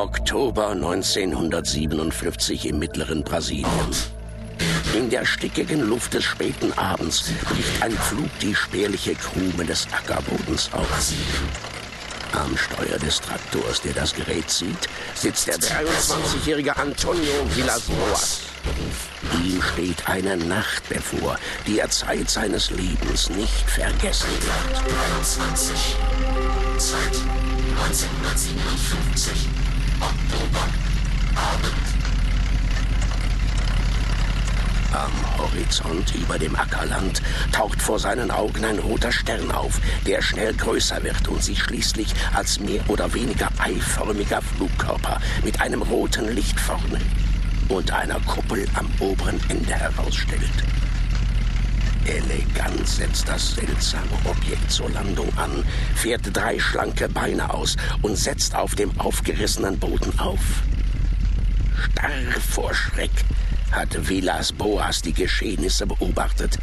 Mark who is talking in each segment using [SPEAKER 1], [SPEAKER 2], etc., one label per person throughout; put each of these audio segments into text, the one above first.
[SPEAKER 1] Oktober 1957 im mittleren Brasilien. In der stickigen Luft des späten Abends bricht ein Flug die spärliche Krume des Ackerbodens auf. Am Steuer des Traktors, der das Gerät zieht, sitzt der 23-jährige Antonio Villas-Boas. Ihm steht eine Nacht bevor, die er Zeit seines Lebens nicht vergessen wird. 23. Zeit 1957. Am Horizont über dem Ackerland taucht vor seinen Augen ein roter Stern auf, der schnell größer wird und sich schließlich als mehr oder weniger eiförmiger Flugkörper mit einem roten Licht vorne und einer Kuppel am oberen Ende herausstellt. Elegant setzt das seltsame Objekt zur Landung an, fährt drei schlanke Beine aus und setzt auf dem aufgerissenen Boden auf. Starr vor Schreck hat Vilas Boas die Geschehnisse beobachtet.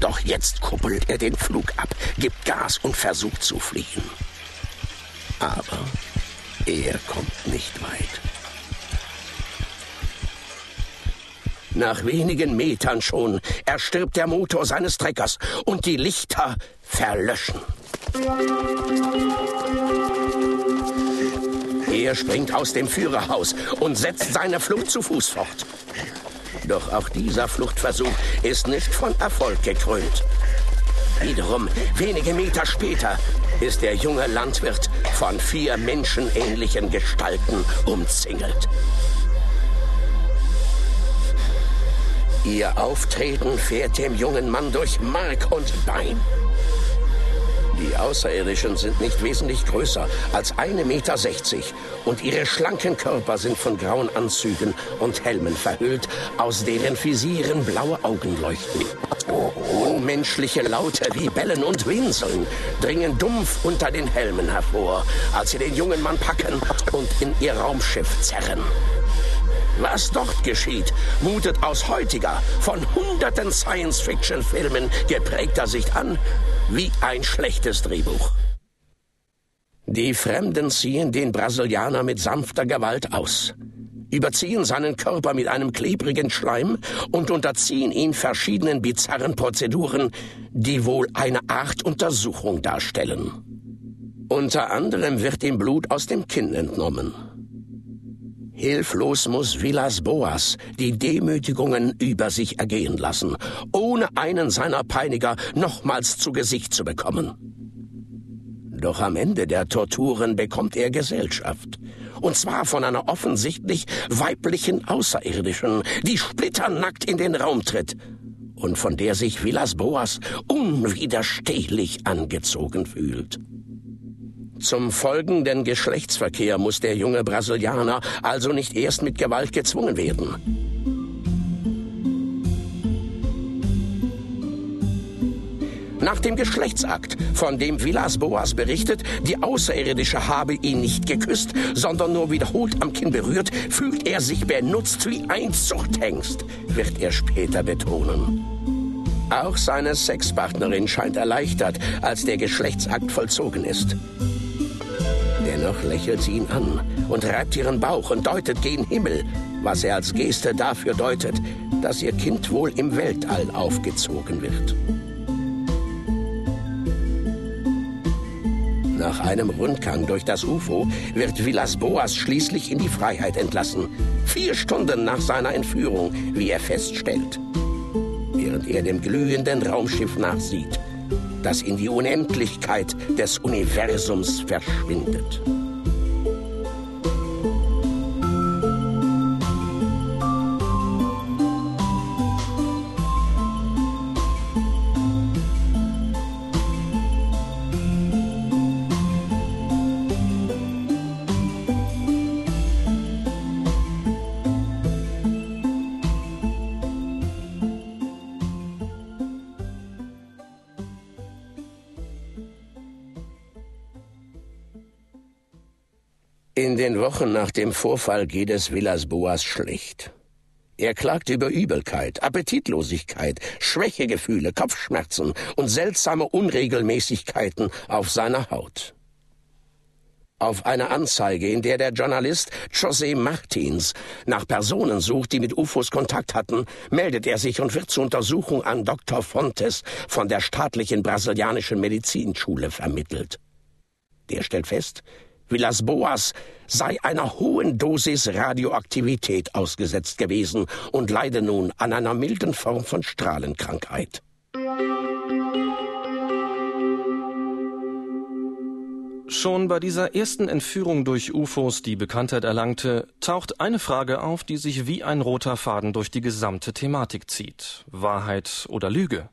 [SPEAKER 1] Doch jetzt kuppelt er den Flug ab, gibt Gas und versucht zu fliehen. Aber er kommt nicht weit. Nach wenigen Metern schon erstirbt der Motor seines Treckers und die Lichter verlöschen. Er springt aus dem Führerhaus und setzt seine Flucht zu Fuß fort. Doch auch dieser Fluchtversuch ist nicht von Erfolg gekrönt. Wiederum, wenige Meter später, ist der junge Landwirt von vier menschenähnlichen Gestalten umzingelt. Ihr Auftreten fährt dem jungen Mann durch Mark und Bein. Die Außerirdischen sind nicht wesentlich größer als 1,60 Meter und ihre schlanken Körper sind von grauen Anzügen und Helmen verhüllt, aus deren Visieren blaue Augen leuchten. Unmenschliche Laute wie Bellen und Winseln dringen dumpf unter den Helmen hervor, als sie den jungen Mann packen und in ihr Raumschiff zerren. Was dort geschieht, mutet aus heutiger, von hunderten Science-Fiction-Filmen geprägter Sicht an wie ein schlechtes Drehbuch. Die Fremden ziehen den Brasilianer mit sanfter Gewalt aus, überziehen seinen Körper mit einem klebrigen Schleim und unterziehen ihn verschiedenen bizarren Prozeduren, die wohl eine Art Untersuchung darstellen. Unter anderem wird ihm Blut aus dem Kinn entnommen. Hilflos muss Villas Boas die Demütigungen über sich ergehen lassen, ohne einen seiner Peiniger nochmals zu Gesicht zu bekommen. Doch am Ende der Torturen bekommt er Gesellschaft. Und zwar von einer offensichtlich weiblichen Außerirdischen, die splitternackt in den Raum tritt und von der sich Villas Boas unwiderstehlich angezogen fühlt. Zum folgenden Geschlechtsverkehr muss der junge Brasilianer also nicht erst mit Gewalt gezwungen werden. Nach dem Geschlechtsakt, von dem Villas Boas berichtet, die Außerirdische habe ihn nicht geküsst, sondern nur wiederholt am Kinn berührt, fühlt er sich benutzt wie ein Zuchthengst, wird er später betonen. Auch seine Sexpartnerin scheint erleichtert, als der Geschlechtsakt vollzogen ist. Dennoch lächelt sie ihn an und reibt ihren Bauch und deutet gen Himmel, was er als Geste dafür deutet, dass ihr Kind wohl im Weltall aufgezogen wird. Nach einem Rundgang durch das UFO wird Villas Boas schließlich in die Freiheit entlassen. Vier Stunden nach seiner Entführung, wie er feststellt. Während er dem glühenden Raumschiff nachsieht das in die Unendlichkeit des Universums verschwindet. In den Wochen nach dem Vorfall geht es Villas Boas schlecht. Er klagt über Übelkeit, Appetitlosigkeit, Schwächegefühle, Kopfschmerzen und seltsame Unregelmäßigkeiten auf seiner Haut. Auf eine Anzeige, in der der Journalist José Martins nach Personen sucht, die mit UFOs Kontakt hatten, meldet er sich und wird zur Untersuchung an Dr. Fontes von der staatlichen brasilianischen Medizinschule vermittelt. Der stellt fest, Villas Boas sei einer hohen Dosis Radioaktivität ausgesetzt gewesen und leide nun an einer milden Form von Strahlenkrankheit.
[SPEAKER 2] Schon bei dieser ersten Entführung durch UFOs, die Bekanntheit erlangte, taucht eine Frage auf, die sich wie ein roter Faden durch die gesamte Thematik zieht. Wahrheit oder Lüge?